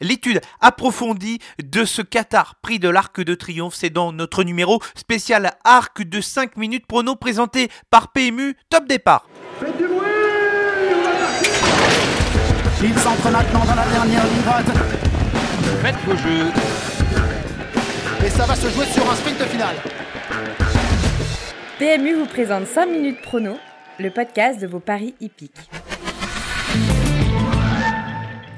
l'étude approfondie de ce Qatar prix de l'Arc de Triomphe. C'est dans notre numéro spécial Arc de 5 minutes prono présenté par PMU. Top départ. Faites du bruit Il s'entre maintenant dans la dernière ligne droite. Faites vos jeux. Et ça va se jouer sur un sprint final. PMU vous présente 5 minutes prono, le podcast de vos paris hippiques.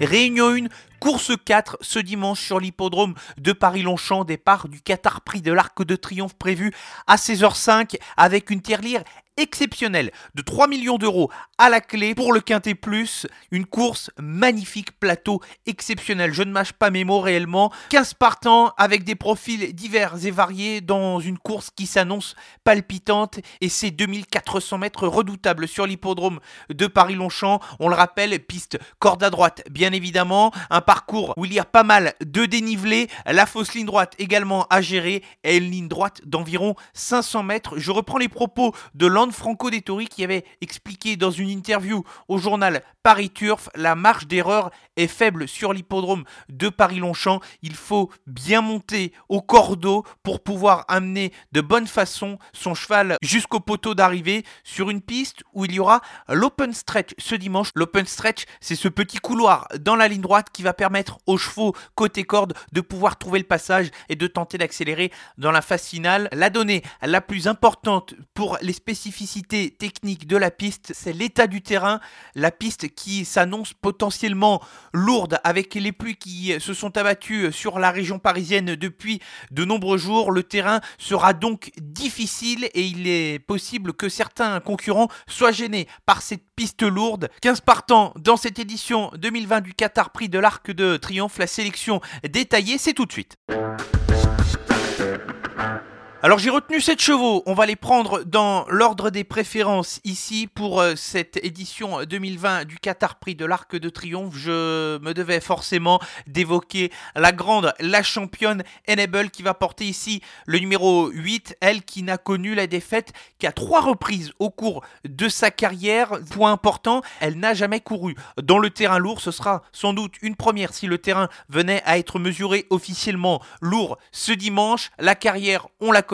Réunion 1, course 4 ce dimanche sur l'hippodrome de Paris-Longchamp, départ du Qatar Prix de l'Arc de Triomphe prévu à 16h05 avec une tirelire exceptionnel de 3 millions d'euros à la clé pour le Quintet Plus. Une course magnifique, plateau exceptionnel. Je ne mâche pas mes mots réellement. 15 partants avec des profils divers et variés dans une course qui s'annonce palpitante et c'est 2400 mètres redoutables sur l'hippodrome de Paris-Longchamp. On le rappelle, piste corde à droite, bien évidemment. Un parcours où il y a pas mal de dénivelé. La fausse ligne droite également à gérer et une ligne droite d'environ 500 mètres. Je reprends les propos de l'an Franco Dettori qui avait expliqué dans une interview au journal Paris Turf la marge d'erreur est faible sur l'hippodrome de Paris-Longchamp. Il faut bien monter au cordeau pour pouvoir amener de bonne façon son cheval jusqu'au poteau d'arrivée sur une piste où il y aura l'open stretch ce dimanche. L'open stretch, c'est ce petit couloir dans la ligne droite qui va permettre aux chevaux côté corde de pouvoir trouver le passage et de tenter d'accélérer dans la phase finale. La donnée la plus importante pour les spécificités technique de la piste, c'est l'état du terrain. La piste qui s'annonce potentiellement lourde avec les pluies qui se sont abattues sur la région parisienne depuis de nombreux jours. Le terrain sera donc difficile et il est possible que certains concurrents soient gênés par cette piste lourde. 15 partants dans cette édition 2020 du Qatar Prix de l'Arc de Triomphe. La sélection détaillée, c'est tout de suite. Alors j'ai retenu 7 chevaux, on va les prendre dans l'ordre des préférences ici pour euh, cette édition 2020 du Qatar Prix de l'Arc de Triomphe. Je me devais forcément d'évoquer la grande, la championne Enable qui va porter ici le numéro 8, elle qui n'a connu la défaite qu'à trois reprises au cours de sa carrière. Point important, elle n'a jamais couru dans le terrain lourd, ce sera sans doute une première si le terrain venait à être mesuré officiellement lourd ce dimanche. La carrière, on la connaît,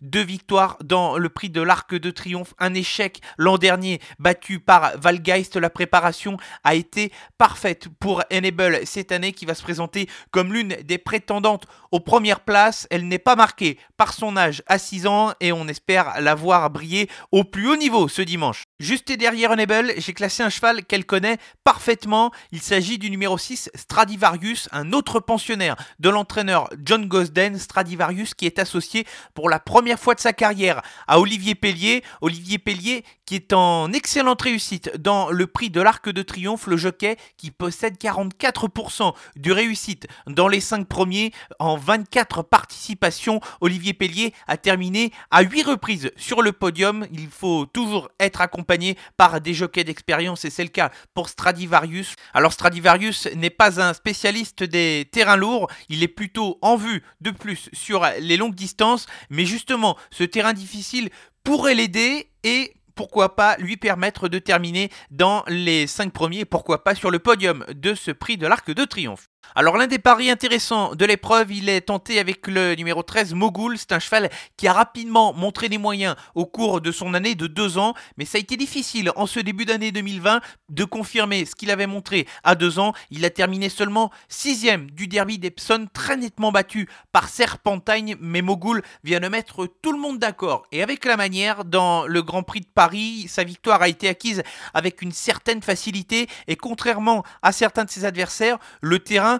deux victoires dans le prix de l'Arc de Triomphe, un échec l'an dernier battu par Valgeist. La préparation a été parfaite pour Enable cette année qui va se présenter comme l'une des prétendantes aux premières places. Elle n'est pas marquée par son âge à 6 ans et on espère la voir briller au plus haut niveau ce dimanche. Juste derrière Enable, j'ai classé un cheval qu'elle connaît parfaitement. Il s'agit du numéro 6, Stradivarius, un autre pensionnaire de l'entraîneur John Gosden. Stradivarius qui est associé pour la première fois de sa carrière à Olivier Pellier. Olivier Pellier qui est en excellente réussite dans le prix de l'Arc de Triomphe, le jockey qui possède 44% de réussite dans les 5 premiers en 24 participations. Olivier Pellier a terminé à 8 reprises sur le podium. Il faut toujours être accompagné par des jockeys d'expérience et c'est le cas pour Stradivarius. Alors Stradivarius n'est pas un spécialiste des terrains lourds, il est plutôt en vue de plus sur les longues distances, mais justement, ce terrain difficile pourrait l'aider et pourquoi pas lui permettre de terminer dans les 5 premiers, pourquoi pas sur le podium de ce prix de l'Arc de Triomphe. Alors l'un des paris intéressants de l'épreuve, il est tenté avec le numéro 13 Mogul. C'est un cheval qui a rapidement montré des moyens au cours de son année de 2 ans, mais ça a été difficile en ce début d'année 2020 de confirmer ce qu'il avait montré à 2 ans. Il a terminé seulement 6 du derby d'Epsom, très nettement battu par Serpentine, mais Mogul vient de mettre tout le monde d'accord. Et avec la manière, dans le Grand Prix de Paris, sa victoire a été acquise avec une certaine facilité et contrairement à certains de ses adversaires, le terrain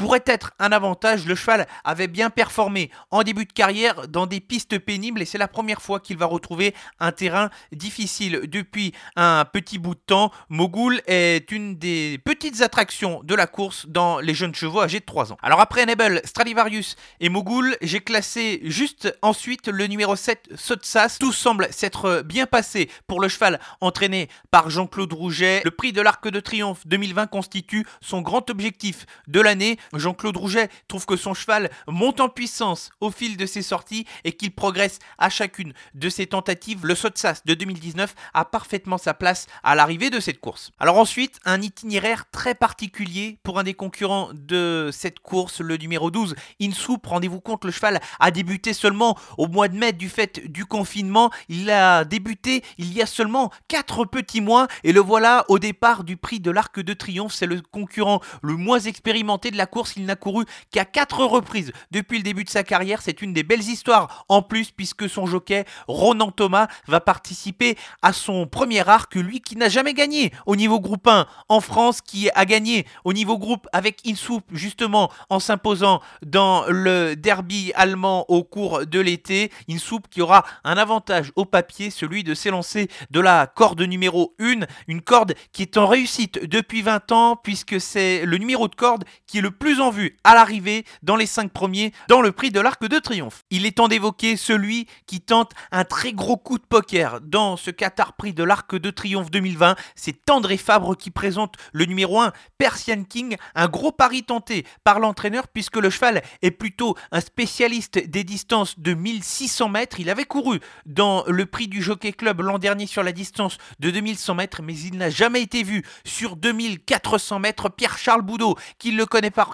pourrait être un avantage. Le cheval avait bien performé en début de carrière dans des pistes pénibles et c'est la première fois qu'il va retrouver un terrain difficile depuis un petit bout de temps. Mogul est une des petites attractions de la course dans les jeunes chevaux âgés de 3 ans. Alors après Enable, Stradivarius et Mogul, j'ai classé juste ensuite le numéro 7 Sotsas. Tout semble s'être bien passé pour le cheval entraîné par Jean-Claude Rouget. Le prix de l'Arc de Triomphe 2020 constitue son grand objectif de l'année Jean-Claude Rouget trouve que son cheval monte en puissance au fil de ses sorties et qu'il progresse à chacune de ses tentatives. Le Sotsas de 2019 a parfaitement sa place à l'arrivée de cette course. Alors ensuite, un itinéraire très particulier pour un des concurrents de cette course, le numéro 12, Insoup. Rendez-vous compte, le cheval a débuté seulement au mois de mai du fait du confinement. Il a débuté il y a seulement 4 petits mois et le voilà au départ du prix de l'Arc de Triomphe. C'est le concurrent le moins expérimenté de la course. Il n'a couru qu'à 4 reprises depuis le début de sa carrière. C'est une des belles histoires en plus puisque son jockey Ronan Thomas va participer à son premier arc, lui qui n'a jamais gagné au niveau groupe 1 en France, qui a gagné au niveau groupe avec Insoup justement en s'imposant dans le derby allemand au cours de l'été. Insoup qui aura un avantage au papier, celui de s'élancer de la corde numéro 1, une corde qui est en réussite depuis 20 ans puisque c'est le numéro de corde qui est le plus en vue à l'arrivée dans les 5 premiers dans le prix de l'Arc de Triomphe. Il est temps d'évoquer celui qui tente un très gros coup de poker dans ce Qatar Prix de l'Arc de Triomphe 2020. C'est André Fabre qui présente le numéro 1, Persian King, un gros pari tenté par l'entraîneur puisque le cheval est plutôt un spécialiste des distances de 1600 mètres. Il avait couru dans le prix du Jockey Club l'an dernier sur la distance de 2100 mètres, mais il n'a jamais été vu sur 2400 mètres. Pierre-Charles Boudot, qui le connaît par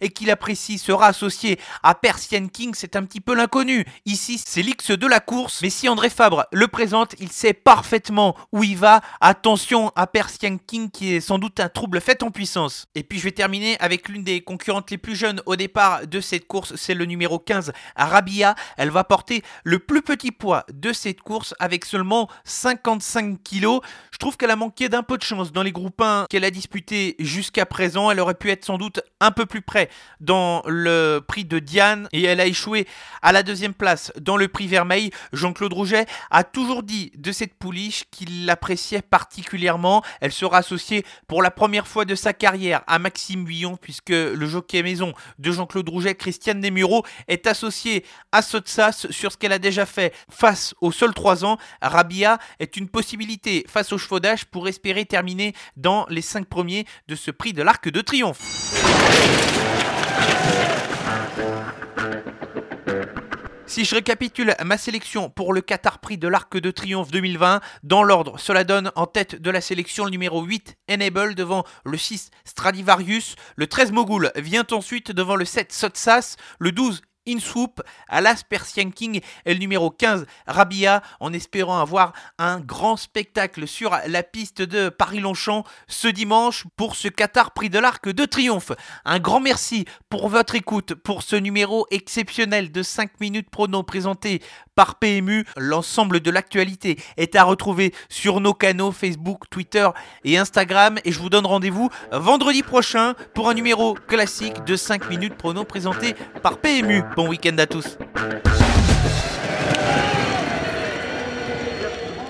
et qui l'apprécie, sera associé à Persian King. C'est un petit peu l'inconnu. Ici, c'est l'X de la course, mais si André Fabre le présente, il sait parfaitement où il va. Attention à Persian King qui est sans doute un trouble fait en puissance. Et puis je vais terminer avec l'une des concurrentes les plus jeunes au départ de cette course, c'est le numéro 15, Rabia. Elle va porter le plus petit poids de cette course avec seulement 55 kilos. Je trouve qu'elle a manqué d'un peu de chance dans les groupes 1 qu'elle a disputé jusqu'à présent. Elle aurait pu être sans doute un peu plus près dans le prix de Diane et elle a échoué à la deuxième place dans le prix Vermeil. Jean-Claude Rouget a toujours dit de cette pouliche qu'il l'appréciait particulièrement. Elle sera associée pour la première fois de sa carrière à Maxime Buillon puisque le jockey maison de Jean-Claude Rouget, Christiane Desmureaux, est associé à Sotsas sur ce qu'elle a déjà fait face aux seuls 3 ans. Rabia est une possibilité face au chevaudage pour espérer terminer dans les 5 premiers de ce prix de l'Arc de Triomphe. Si je récapitule ma sélection pour le Qatar Prix de l'Arc de Triomphe 2020, dans l'ordre, cela donne en tête de la sélection le numéro 8 Enable devant le 6 Stradivarius, le 13 Mogul vient ensuite devant le 7 Sotsas, le 12 Insoup, Alas Persian King et le numéro 15 Rabia en espérant avoir un grand spectacle sur la piste de Paris-Longchamp ce dimanche pour ce Qatar Prix de l'Arc de Triomphe. Un grand merci pour votre écoute pour ce numéro exceptionnel de 5 minutes prono présenté par PMU. L'ensemble de l'actualité est à retrouver sur nos canaux Facebook, Twitter et Instagram et je vous donne rendez-vous vendredi prochain pour un numéro classique de 5 minutes prono présenté par PMU. Bon week-end à tous.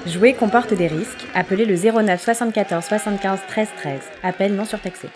Jouer comporte des risques. Appelez le 09 74 75 13 13. Appel non surtaxé.